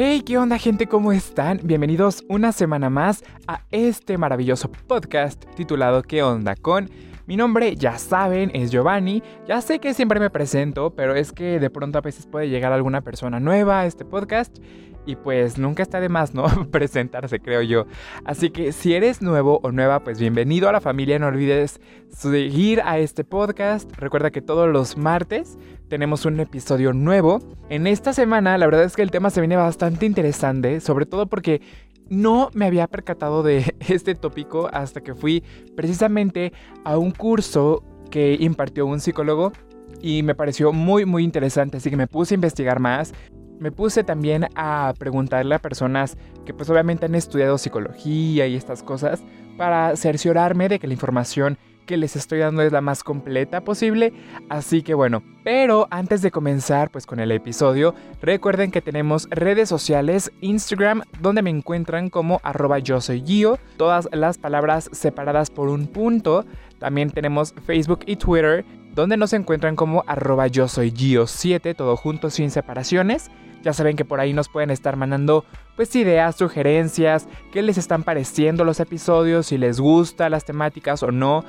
Hey, ¿qué onda gente? ¿Cómo están? Bienvenidos una semana más a este maravilloso podcast titulado ¿Qué onda con? Mi nombre, ya saben, es Giovanni. Ya sé que siempre me presento, pero es que de pronto a veces puede llegar alguna persona nueva a este podcast y pues nunca está de más, ¿no? Presentarse, creo yo. Así que si eres nuevo o nueva, pues bienvenido a la familia. No olvides seguir a este podcast. Recuerda que todos los martes tenemos un episodio nuevo. En esta semana, la verdad es que el tema se viene bastante interesante, sobre todo porque no me había percatado de este tópico hasta que fui precisamente a un curso que impartió un psicólogo y me pareció muy muy interesante, así que me puse a investigar más. Me puse también a preguntarle a personas que pues obviamente han estudiado psicología y estas cosas para cerciorarme de que la información que les estoy dando es la más completa posible. Así que bueno, pero antes de comenzar pues con el episodio, recuerden que tenemos redes sociales, Instagram, donde me encuentran como arroba yo soy Gio, todas las palabras separadas por un punto. También tenemos Facebook y Twitter, donde nos encuentran como arroba yo soy Gio 7, todo junto sin separaciones. Ya saben que por ahí nos pueden estar mandando pues ideas, sugerencias, qué les están pareciendo los episodios, si les gusta las temáticas o no.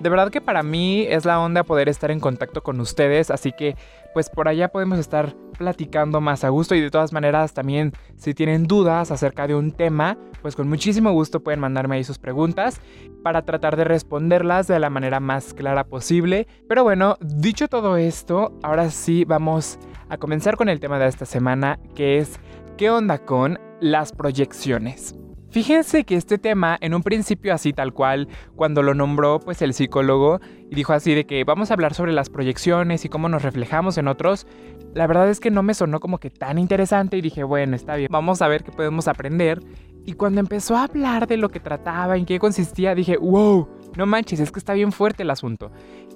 De verdad que para mí es la onda poder estar en contacto con ustedes, así que pues por allá podemos estar platicando más a gusto y de todas maneras también si tienen dudas acerca de un tema, pues con muchísimo gusto pueden mandarme ahí sus preguntas para tratar de responderlas de la manera más clara posible. Pero bueno, dicho todo esto, ahora sí vamos a comenzar con el tema de esta semana que es ¿qué onda con las proyecciones? Fíjense que este tema, en un principio así tal cual, cuando lo nombró pues el psicólogo y dijo así de que vamos a hablar sobre las proyecciones y cómo nos reflejamos en otros, la verdad es que no me sonó como que tan interesante y dije, bueno, está bien, vamos a ver qué podemos aprender. Y cuando empezó a hablar de lo que trataba, en qué consistía, dije, wow, no manches, es que está bien fuerte el asunto.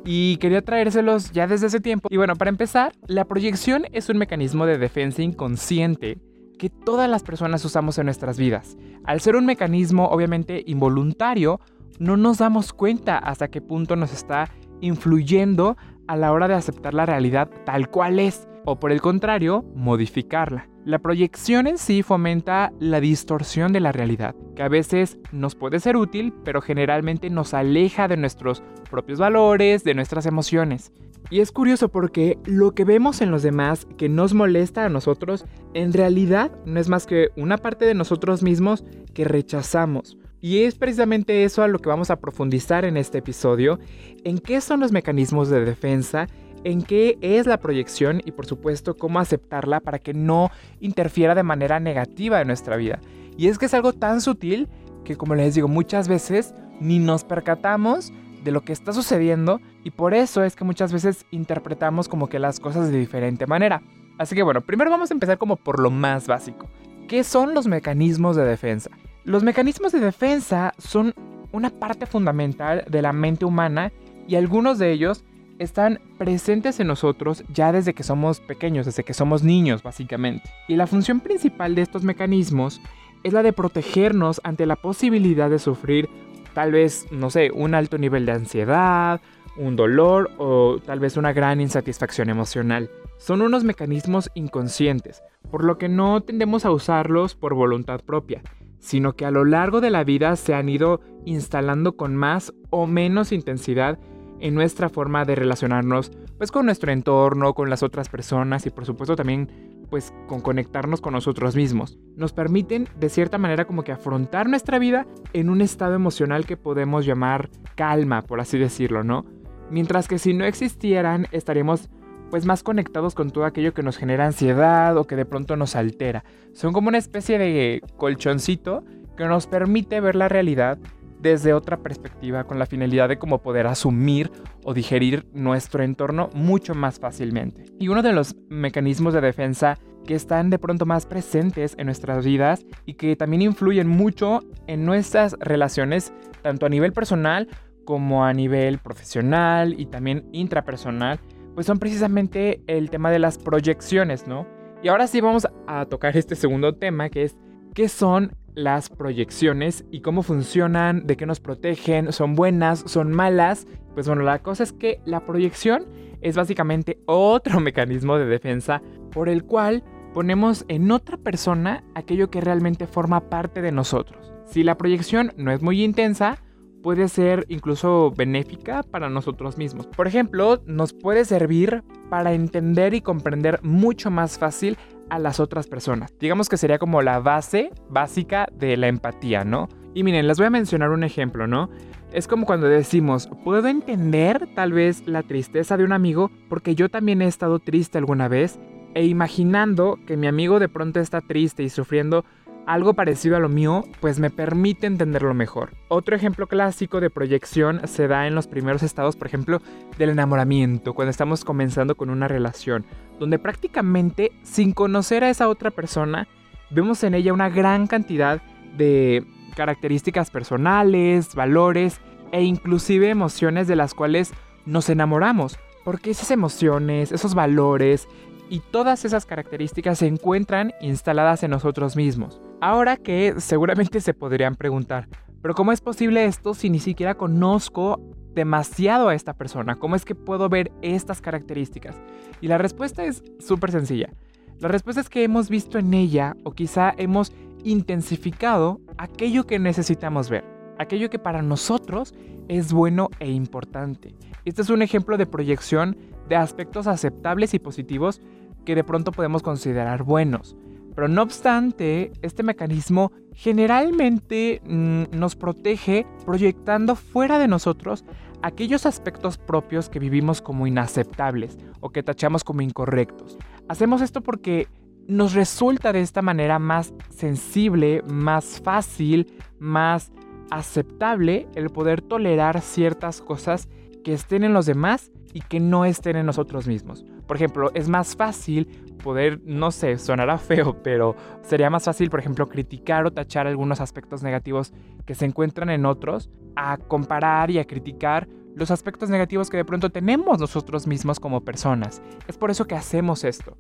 Y quería traérselos ya desde ese tiempo. Y bueno, para empezar, la proyección es un mecanismo de defensa inconsciente que todas las personas usamos en nuestras vidas. Al ser un mecanismo obviamente involuntario, no nos damos cuenta hasta qué punto nos está influyendo a la hora de aceptar la realidad tal cual es, o por el contrario, modificarla. La proyección en sí fomenta la distorsión de la realidad, que a veces nos puede ser útil, pero generalmente nos aleja de nuestros propios valores, de nuestras emociones. Y es curioso porque lo que vemos en los demás que nos molesta a nosotros, en realidad no es más que una parte de nosotros mismos que rechazamos. Y es precisamente eso a lo que vamos a profundizar en este episodio, en qué son los mecanismos de defensa, en qué es la proyección y por supuesto cómo aceptarla para que no interfiera de manera negativa en nuestra vida. Y es que es algo tan sutil que como les digo muchas veces ni nos percatamos de lo que está sucediendo y por eso es que muchas veces interpretamos como que las cosas de diferente manera. Así que bueno, primero vamos a empezar como por lo más básico. ¿Qué son los mecanismos de defensa? Los mecanismos de defensa son una parte fundamental de la mente humana y algunos de ellos están presentes en nosotros ya desde que somos pequeños, desde que somos niños básicamente. Y la función principal de estos mecanismos es la de protegernos ante la posibilidad de sufrir tal vez, no sé, un alto nivel de ansiedad, un dolor o tal vez una gran insatisfacción emocional. Son unos mecanismos inconscientes, por lo que no tendemos a usarlos por voluntad propia, sino que a lo largo de la vida se han ido instalando con más o menos intensidad en nuestra forma de relacionarnos pues con nuestro entorno, con las otras personas y por supuesto también pues con conectarnos con nosotros mismos. Nos permiten de cierta manera como que afrontar nuestra vida en un estado emocional que podemos llamar calma, por así decirlo, ¿no? Mientras que si no existieran estaríamos pues más conectados con todo aquello que nos genera ansiedad o que de pronto nos altera. Son como una especie de colchoncito que nos permite ver la realidad desde otra perspectiva con la finalidad de cómo poder asumir o digerir nuestro entorno mucho más fácilmente. Y uno de los mecanismos de defensa que están de pronto más presentes en nuestras vidas y que también influyen mucho en nuestras relaciones, tanto a nivel personal como a nivel profesional y también intrapersonal, pues son precisamente el tema de las proyecciones, ¿no? Y ahora sí vamos a tocar este segundo tema que es qué son las proyecciones y cómo funcionan, de qué nos protegen, son buenas, son malas. Pues bueno, la cosa es que la proyección es básicamente otro mecanismo de defensa por el cual ponemos en otra persona aquello que realmente forma parte de nosotros. Si la proyección no es muy intensa, puede ser incluso benéfica para nosotros mismos. Por ejemplo, nos puede servir para entender y comprender mucho más fácil a las otras personas. Digamos que sería como la base básica de la empatía, ¿no? Y miren, les voy a mencionar un ejemplo, ¿no? Es como cuando decimos, puedo entender tal vez la tristeza de un amigo porque yo también he estado triste alguna vez e imaginando que mi amigo de pronto está triste y sufriendo algo parecido a lo mío, pues me permite entenderlo mejor. Otro ejemplo clásico de proyección se da en los primeros estados, por ejemplo, del enamoramiento, cuando estamos comenzando con una relación, donde prácticamente sin conocer a esa otra persona, vemos en ella una gran cantidad de características personales, valores e inclusive emociones de las cuales nos enamoramos, porque esas emociones, esos valores, y todas esas características se encuentran instaladas en nosotros mismos. Ahora que seguramente se podrían preguntar, pero ¿cómo es posible esto si ni siquiera conozco demasiado a esta persona? ¿Cómo es que puedo ver estas características? Y la respuesta es súper sencilla. La respuesta es que hemos visto en ella o quizá hemos intensificado aquello que necesitamos ver, aquello que para nosotros es bueno e importante. Este es un ejemplo de proyección de aspectos aceptables y positivos que de pronto podemos considerar buenos. Pero no obstante, este mecanismo generalmente mm, nos protege proyectando fuera de nosotros aquellos aspectos propios que vivimos como inaceptables o que tachamos como incorrectos. Hacemos esto porque nos resulta de esta manera más sensible, más fácil, más aceptable el poder tolerar ciertas cosas que estén en los demás y que no estén en nosotros mismos. Por ejemplo, es más fácil poder, no sé, sonará feo, pero sería más fácil, por ejemplo, criticar o tachar algunos aspectos negativos que se encuentran en otros, a comparar y a criticar los aspectos negativos que de pronto tenemos nosotros mismos como personas. Es por eso que hacemos esto.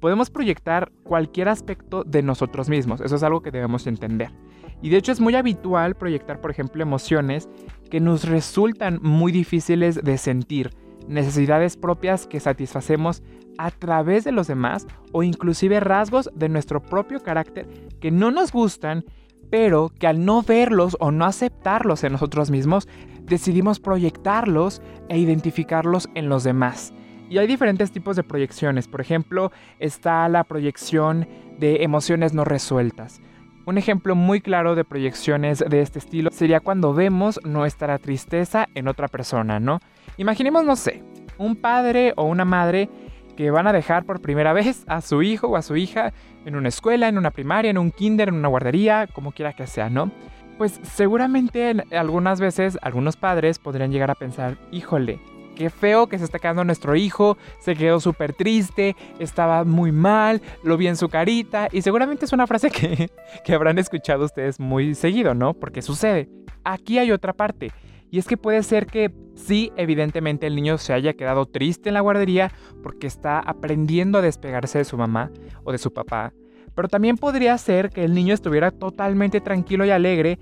Podemos proyectar cualquier aspecto de nosotros mismos, eso es algo que debemos entender. Y de hecho es muy habitual proyectar, por ejemplo, emociones que nos resultan muy difíciles de sentir, necesidades propias que satisfacemos a través de los demás o inclusive rasgos de nuestro propio carácter que no nos gustan, pero que al no verlos o no aceptarlos en nosotros mismos, decidimos proyectarlos e identificarlos en los demás. Y hay diferentes tipos de proyecciones. Por ejemplo, está la proyección de emociones no resueltas. Un ejemplo muy claro de proyecciones de este estilo sería cuando vemos nuestra tristeza en otra persona, ¿no? Imaginemos, no sé, un padre o una madre que van a dejar por primera vez a su hijo o a su hija en una escuela, en una primaria, en un kinder, en una guardería, como quiera que sea, ¿no? Pues seguramente algunas veces algunos padres podrían llegar a pensar, híjole, qué feo que se está quedando nuestro hijo, se quedó súper triste, estaba muy mal, lo vi en su carita y seguramente es una frase que, que habrán escuchado ustedes muy seguido, ¿no? Porque sucede. Aquí hay otra parte. Y es que puede ser que sí, evidentemente el niño se haya quedado triste en la guardería porque está aprendiendo a despegarse de su mamá o de su papá. Pero también podría ser que el niño estuviera totalmente tranquilo y alegre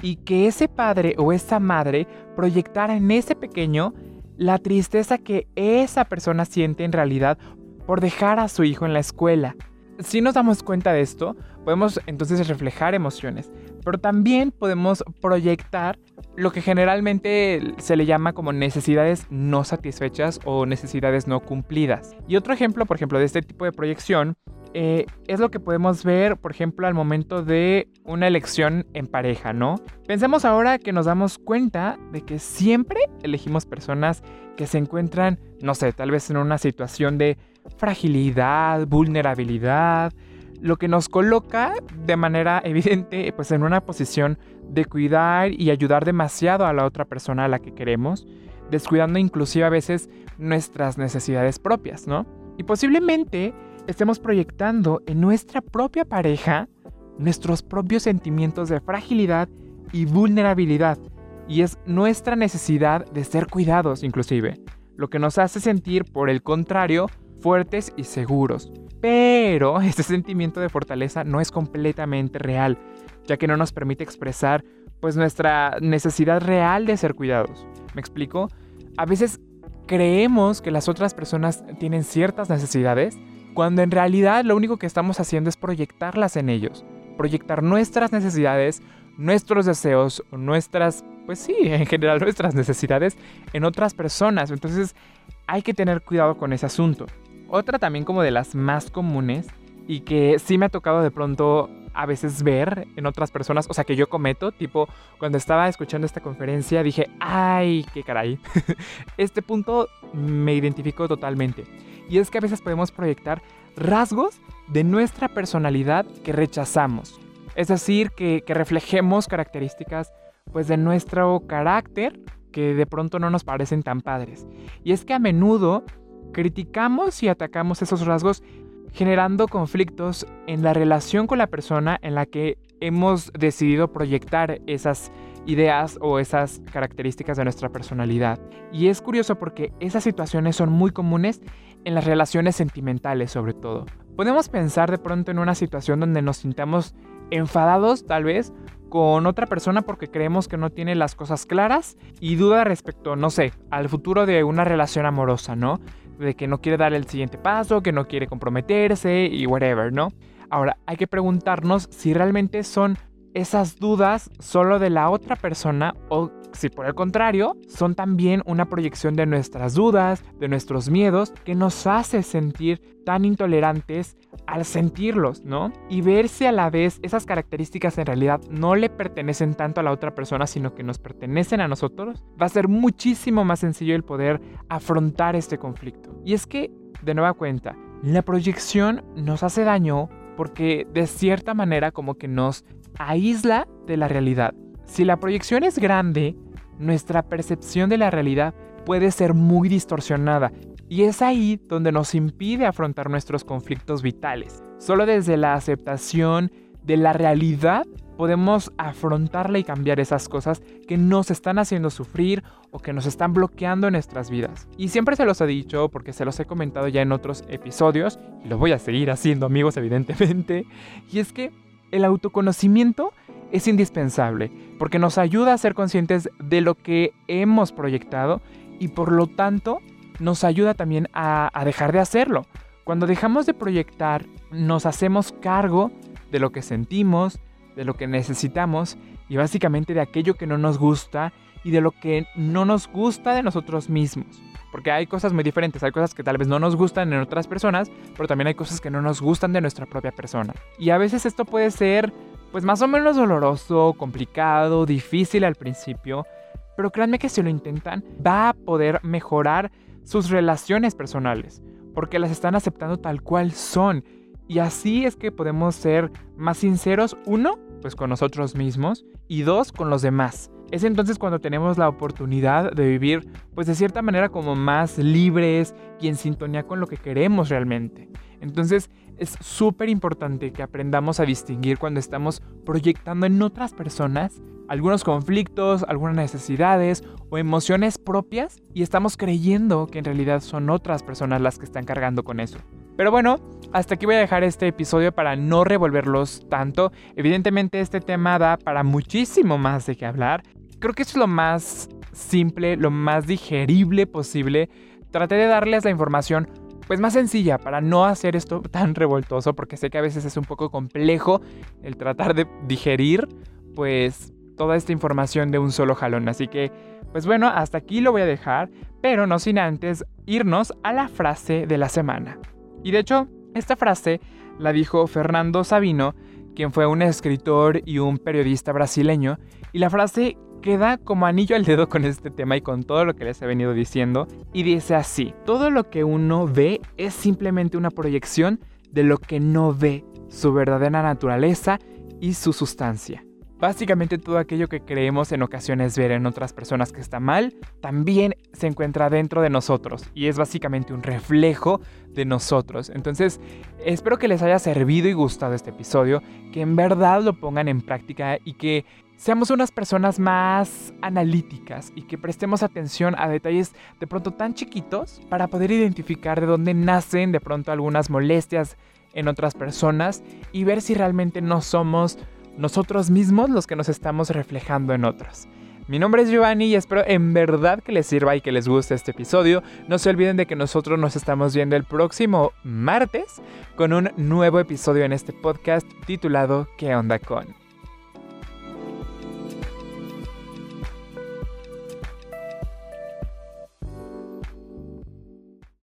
y que ese padre o esa madre proyectara en ese pequeño la tristeza que esa persona siente en realidad por dejar a su hijo en la escuela. Si nos damos cuenta de esto, podemos entonces reflejar emociones, pero también podemos proyectar lo que generalmente se le llama como necesidades no satisfechas o necesidades no cumplidas. Y otro ejemplo, por ejemplo, de este tipo de proyección eh, es lo que podemos ver, por ejemplo, al momento de una elección en pareja, ¿no? Pensemos ahora que nos damos cuenta de que siempre elegimos personas que se encuentran, no sé, tal vez en una situación de fragilidad, vulnerabilidad, lo que nos coloca de manera evidente pues en una posición de cuidar y ayudar demasiado a la otra persona a la que queremos, descuidando inclusive a veces nuestras necesidades propias, ¿no? Y posiblemente estemos proyectando en nuestra propia pareja nuestros propios sentimientos de fragilidad y vulnerabilidad. Y es nuestra necesidad de ser cuidados inclusive, lo que nos hace sentir, por el contrario, fuertes y seguros. Pero este sentimiento de fortaleza no es completamente real, ya que no nos permite expresar pues nuestra necesidad real de ser cuidados. ¿Me explico? A veces creemos que las otras personas tienen ciertas necesidades cuando en realidad lo único que estamos haciendo es proyectarlas en ellos, proyectar nuestras necesidades, nuestros deseos, nuestras, pues sí, en general nuestras necesidades en otras personas. Entonces hay que tener cuidado con ese asunto. Otra también como de las más comunes y que sí me ha tocado de pronto a veces ver en otras personas, o sea, que yo cometo, tipo, cuando estaba escuchando esta conferencia dije, ay, qué caray, este punto me identificó totalmente. Y es que a veces podemos proyectar rasgos de nuestra personalidad que rechazamos. Es decir, que, que reflejemos características pues de nuestro carácter que de pronto no nos parecen tan padres. Y es que a menudo criticamos y atacamos esos rasgos generando conflictos en la relación con la persona en la que hemos decidido proyectar esas ideas o esas características de nuestra personalidad. Y es curioso porque esas situaciones son muy comunes en las relaciones sentimentales sobre todo. Podemos pensar de pronto en una situación donde nos sintamos enfadados tal vez con otra persona porque creemos que no tiene las cosas claras y duda respecto, no sé, al futuro de una relación amorosa, ¿no? De que no quiere dar el siguiente paso, que no quiere comprometerse y whatever, ¿no? Ahora, hay que preguntarnos si realmente son esas dudas solo de la otra persona o si por el contrario son también una proyección de nuestras dudas, de nuestros miedos, que nos hace sentir tan intolerantes al sentirlos, ¿no? Y ver si a la vez esas características en realidad no le pertenecen tanto a la otra persona, sino que nos pertenecen a nosotros, va a ser muchísimo más sencillo el poder afrontar este conflicto. Y es que, de nueva cuenta, la proyección nos hace daño porque de cierta manera como que nos aísla de la realidad. Si la proyección es grande, nuestra percepción de la realidad puede ser muy distorsionada y es ahí donde nos impide afrontar nuestros conflictos vitales. Solo desde la aceptación de la realidad podemos afrontarla y cambiar esas cosas que nos están haciendo sufrir o que nos están bloqueando en nuestras vidas. Y siempre se los he dicho porque se los he comentado ya en otros episodios y lo voy a seguir haciendo amigos evidentemente. Y es que el autoconocimiento es indispensable porque nos ayuda a ser conscientes de lo que hemos proyectado y por lo tanto nos ayuda también a, dejar de hacerlo. Cuando dejamos de proyectar, nos hacemos cargo de lo que sentimos, de lo que necesitamos y básicamente de aquello que no nos gusta y de lo que no nos gusta de nosotros mismos. Porque hay cosas muy diferentes, hay cosas que tal vez no nos gustan en otras personas, pero también hay cosas que no nos gustan de nuestra propia persona. Y a veces esto puede ser pues más o menos doloroso, complicado, difícil al principio, pero créanme que si lo intentan va a poder mejorar sus relaciones personales, porque las están aceptando tal cual son. Y así es que podemos ser más sinceros, uno, pues con nosotros mismos, y dos, con los demás. Es entonces cuando tenemos la oportunidad de vivir, pues de cierta manera como más libres y en sintonía con lo que queremos realmente. Entonces es súper importante que aprendamos a distinguir cuando estamos proyectando en otras personas algunos conflictos, algunas necesidades o emociones propias y estamos creyendo que en realidad son otras personas las que están cargando con eso. Pero bueno, hasta aquí voy a dejar este episodio para no revolverlos tanto. Evidentemente este tema da para muchísimo más de qué hablar creo que es lo más simple, lo más digerible posible. Traté de darles la información pues más sencilla para no hacer esto tan revoltoso porque sé que a veces es un poco complejo el tratar de digerir pues toda esta información de un solo jalón. Así que pues bueno, hasta aquí lo voy a dejar, pero no sin antes irnos a la frase de la semana. Y de hecho, esta frase la dijo Fernando Sabino, quien fue un escritor y un periodista brasileño, y la frase queda como anillo al dedo con este tema y con todo lo que les he venido diciendo. Y dice así, todo lo que uno ve es simplemente una proyección de lo que no ve, su verdadera naturaleza y su sustancia. Básicamente todo aquello que creemos en ocasiones ver en otras personas que está mal, también se encuentra dentro de nosotros y es básicamente un reflejo de nosotros. Entonces, espero que les haya servido y gustado este episodio, que en verdad lo pongan en práctica y que seamos unas personas más analíticas y que prestemos atención a detalles de pronto tan chiquitos para poder identificar de dónde nacen de pronto algunas molestias en otras personas y ver si realmente no somos nosotros mismos los que nos estamos reflejando en otros. Mi nombre es Giovanni y espero en verdad que les sirva y que les guste este episodio. No se olviden de que nosotros nos estamos viendo el próximo martes con un nuevo episodio en este podcast titulado ¿Qué onda con?